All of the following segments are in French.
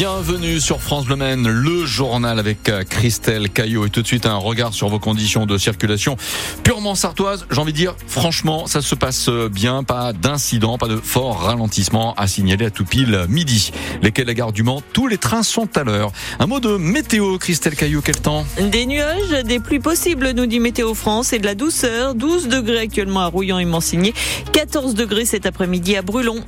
Bienvenue sur France Bleu Maine, le journal avec euh, Christelle Caillot. Et tout de suite, un regard sur vos conditions de circulation purement sartoise. J'ai envie de dire, franchement, ça se passe bien. Pas d'incident, pas de fort ralentissement à signaler à tout pile midi. Lesquels la gare du Mans, tous les trains sont à l'heure. Un mot de météo, Christelle Caillot, quel temps? Des nuages, des pluies possibles, nous dit Météo France, et de la douceur. 12 degrés actuellement à Rouillan et Mansigné, 14 degrés cet après-midi à Brulon.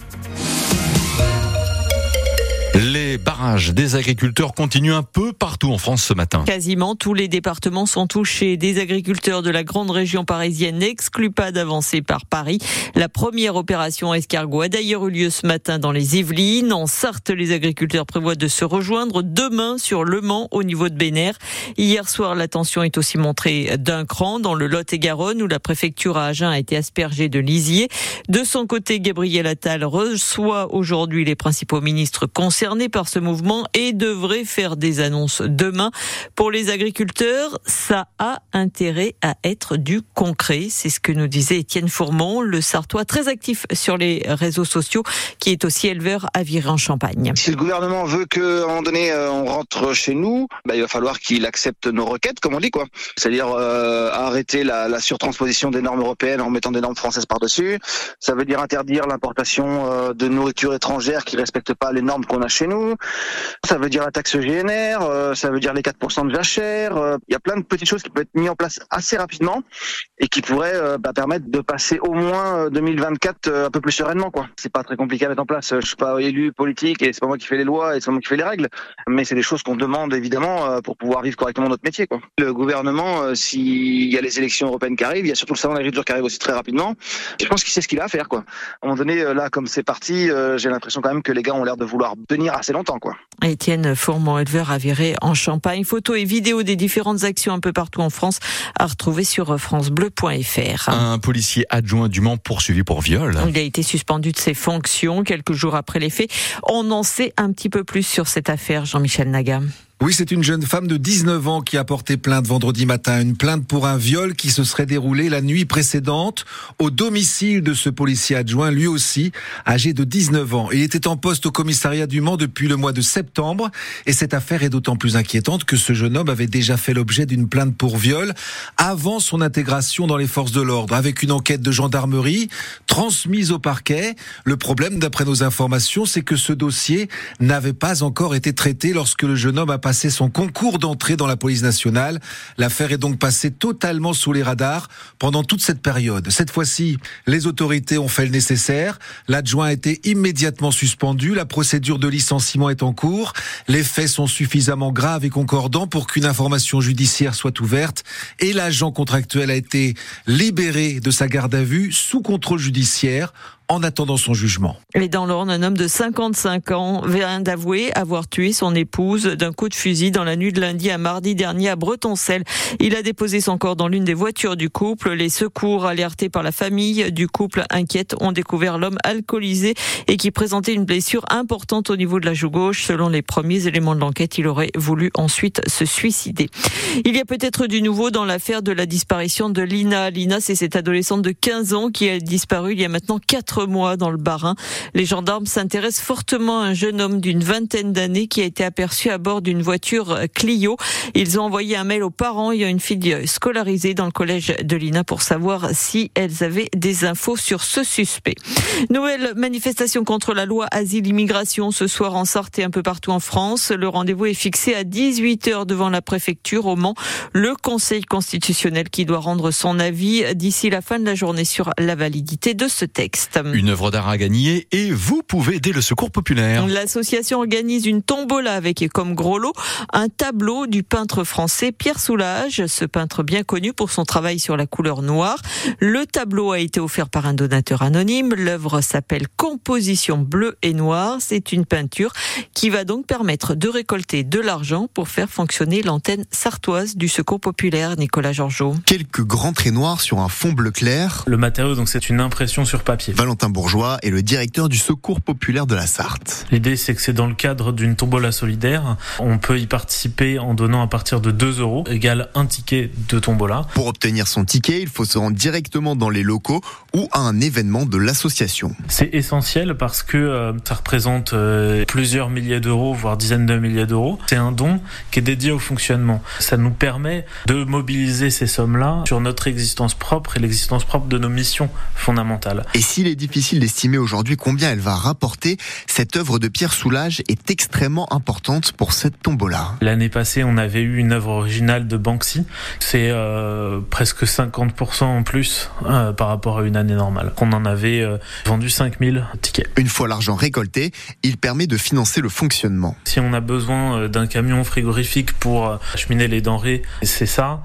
Barrages des agriculteurs continuent un peu partout en France ce matin. Quasiment tous les départements sont touchés. Des agriculteurs de la grande région parisienne n'excluent pas d'avancer par Paris. La première opération escargot a d'ailleurs eu lieu ce matin dans les Yvelines. En Sarthe, les agriculteurs prévoient de se rejoindre demain sur Le Mans au niveau de Bénère. Hier soir, la tension est aussi montrée d'un cran dans le Lot-et-Garonne où la préfecture à Agen a été aspergée de lisier. De son côté, Gabriel Attal reçoit aujourd'hui les principaux ministres concernés par ce mouvement et devrait faire des annonces demain. Pour les agriculteurs, ça a intérêt à être du concret. C'est ce que nous disait Étienne Fourmont, le Sartois très actif sur les réseaux sociaux, qui est aussi éleveur à virer en Champagne. Si le gouvernement veut qu'à un moment donné euh, on rentre chez nous, bah, il va falloir qu'il accepte nos requêtes, comme on dit quoi. C'est-à-dire euh, arrêter la, la, surtransposition des normes européennes en mettant des normes françaises par-dessus. Ça veut dire interdire l'importation euh, de nourriture étrangère qui respecte pas les normes qu'on a chez nous. Ça veut dire la taxe GNR, euh, ça veut dire les 4% de jachère. Euh, il y a plein de petites choses qui peuvent être mises en place assez rapidement et qui pourraient euh, bah, permettre de passer au moins 2024 un peu plus sereinement. quoi. C'est pas très compliqué à mettre en place. Je suis pas élu politique et c'est pas moi qui fais les lois et c'est pas moi qui fais les règles, mais c'est des choses qu'on demande évidemment pour pouvoir vivre correctement notre métier. Quoi. Le gouvernement, s'il y a les élections européennes qui arrivent, il y a surtout le salon d'agriculture qui arrive aussi très rapidement. Je pense qu'il sait ce qu'il a à faire. Quoi. À un moment donné, là, comme c'est parti, j'ai l'impression quand même que les gars ont l'air de vouloir tenir assez longtemps. Quoi. Étienne Fourmont, éleveur viré en Champagne. Photos et vidéos des différentes actions un peu partout en France à retrouver sur francebleu.fr. Un policier adjoint du Mans poursuivi pour viol. Il a été suspendu de ses fonctions quelques jours après les faits. On en sait un petit peu plus sur cette affaire, Jean-Michel Nagam. Oui, c'est une jeune femme de 19 ans qui a porté plainte vendredi matin. Une plainte pour un viol qui se serait déroulé la nuit précédente au domicile de ce policier adjoint, lui aussi âgé de 19 ans. Il était en poste au commissariat du Mans depuis le mois de septembre. Et cette affaire est d'autant plus inquiétante que ce jeune homme avait déjà fait l'objet d'une plainte pour viol avant son intégration dans les forces de l'ordre, avec une enquête de gendarmerie transmise au parquet. Le problème, d'après nos informations, c'est que ce dossier n'avait pas encore été traité lorsque le jeune homme a passé passé son concours d'entrée dans la police nationale. L'affaire est donc passée totalement sous les radars pendant toute cette période. Cette fois-ci, les autorités ont fait le nécessaire. L'adjoint a été immédiatement suspendu. La procédure de licenciement est en cours. Les faits sont suffisamment graves et concordants pour qu'une information judiciaire soit ouverte. Et l'agent contractuel a été libéré de sa garde à vue sous contrôle judiciaire en attendant son jugement. Et dans l'Orne, un homme de 55 ans vient d'avouer avoir tué son épouse d'un coup de fusil dans la nuit de lundi à mardi dernier à Bretoncelle. Il a déposé son corps dans l'une des voitures du couple. Les secours alertés par la famille du couple inquiète ont découvert l'homme alcoolisé et qui présentait une blessure importante au niveau de la joue gauche. Selon les premiers éléments de l'enquête, il aurait voulu ensuite se suicider. Il y a peut-être du nouveau dans l'affaire de la disparition de Lina. Lina, c'est cette adolescente de 15 ans qui a disparu il y a maintenant 4 mois dans le Barin. Les gendarmes s'intéressent fortement à un jeune homme d'une vingtaine d'années qui a été aperçu à bord d'une voiture Clio. Ils ont envoyé un mail aux parents. Y a une fille scolarisée dans le collège de Lina pour savoir si elles avaient des infos sur ce suspect. Nouvelle manifestation contre la loi asile-immigration ce soir en Sarthe et un peu partout en France. Le rendez-vous est fixé à 18h devant la préfecture au Mans. Le Conseil constitutionnel qui doit rendre son avis d'ici la fin de la journée sur la validité de ce texte. Une œuvre d'art à gagner et vous pouvez aider le secours populaire. L'association organise une tombola avec comme gros lot un tableau du peintre français Pierre Soulages, ce peintre bien connu pour son travail sur la couleur noire. Le tableau a été offert par un donateur anonyme. L'œuvre s'appelle Composition bleue et noire. C'est une peinture qui va donc permettre de récolter de l'argent pour faire fonctionner l'antenne sartoise du secours populaire. Nicolas Georgeot. Quelques grands traits noirs sur un fond bleu clair. Le matériau, donc, c'est une impression sur papier. Valentin Bourgeois est le directeur du Secours populaire de la Sarthe. L'idée, c'est que c'est dans le cadre d'une tombola solidaire. On peut y participer en donnant à partir de 2 euros, égale un ticket de tombola. Pour obtenir son ticket, il faut se rendre directement dans les locaux ou à un événement de l'association. C'est essentiel parce que euh, ça représente euh, plusieurs milliers d'euros, voire dizaines de milliers d'euros. C'est un don qui est dédié au fonctionnement. Ça nous permet de mobiliser ces sommes-là sur notre existence propre et l'existence propre de nos missions fondamentales. Et s'il est difficile d'estimer aujourd'hui combien elle va rapporter, cette œuvre de Pierre Soulages est extrêmement importante pour cette tombola. L'année passée, on avait eu une œuvre originale de Banksy. C'est euh, presque 50% en plus euh, par rapport à une année normale. On en avait euh, vendu 5000 tickets. Une fois l'argent récolté, il permet de financer le fonctionnement. Si on a besoin euh, d'un camion frigorifique pour acheminer les denrées, c'est ça.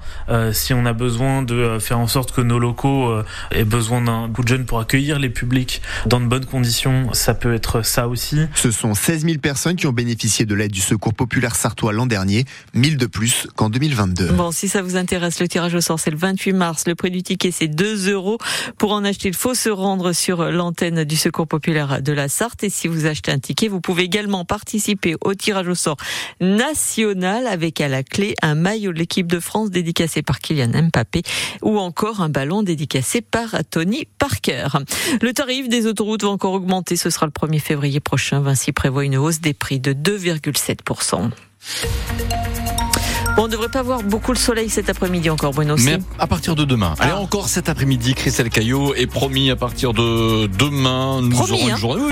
Si on a besoin de faire en sorte que nos locaux aient besoin d'un coup de jeune pour accueillir les publics dans de bonnes conditions, ça peut être ça aussi. Ce sont 16 000 personnes qui ont bénéficié de l'aide du Secours populaire sartois l'an dernier, 1000 de plus qu'en 2022. Bon, si ça vous intéresse, le tirage au sort, c'est le 28 mars. Le prix du ticket, c'est 2 euros. Pour en acheter, il faut se rendre sur l'antenne du Secours populaire de la Sarthe. Et si vous achetez un ticket, vous pouvez également participer au tirage au sort national avec à la clé un maillot de l'équipe de France dédicacé par Kylian Mbappé ou encore un ballon dédicacé par Tony Parker. Le tarif des autoroutes va encore augmenter. Ce sera le 1er février prochain. Vinci prévoit une hausse des prix de 2,7%. Bon, on ne devrait pas voir beaucoup le soleil cet après-midi encore, Bruno. Mais à partir de demain. Allez, Ah. encore cet après-midi, Christelle Caillot est promis à partir de demain, nous Promis, aurons une hein. journée.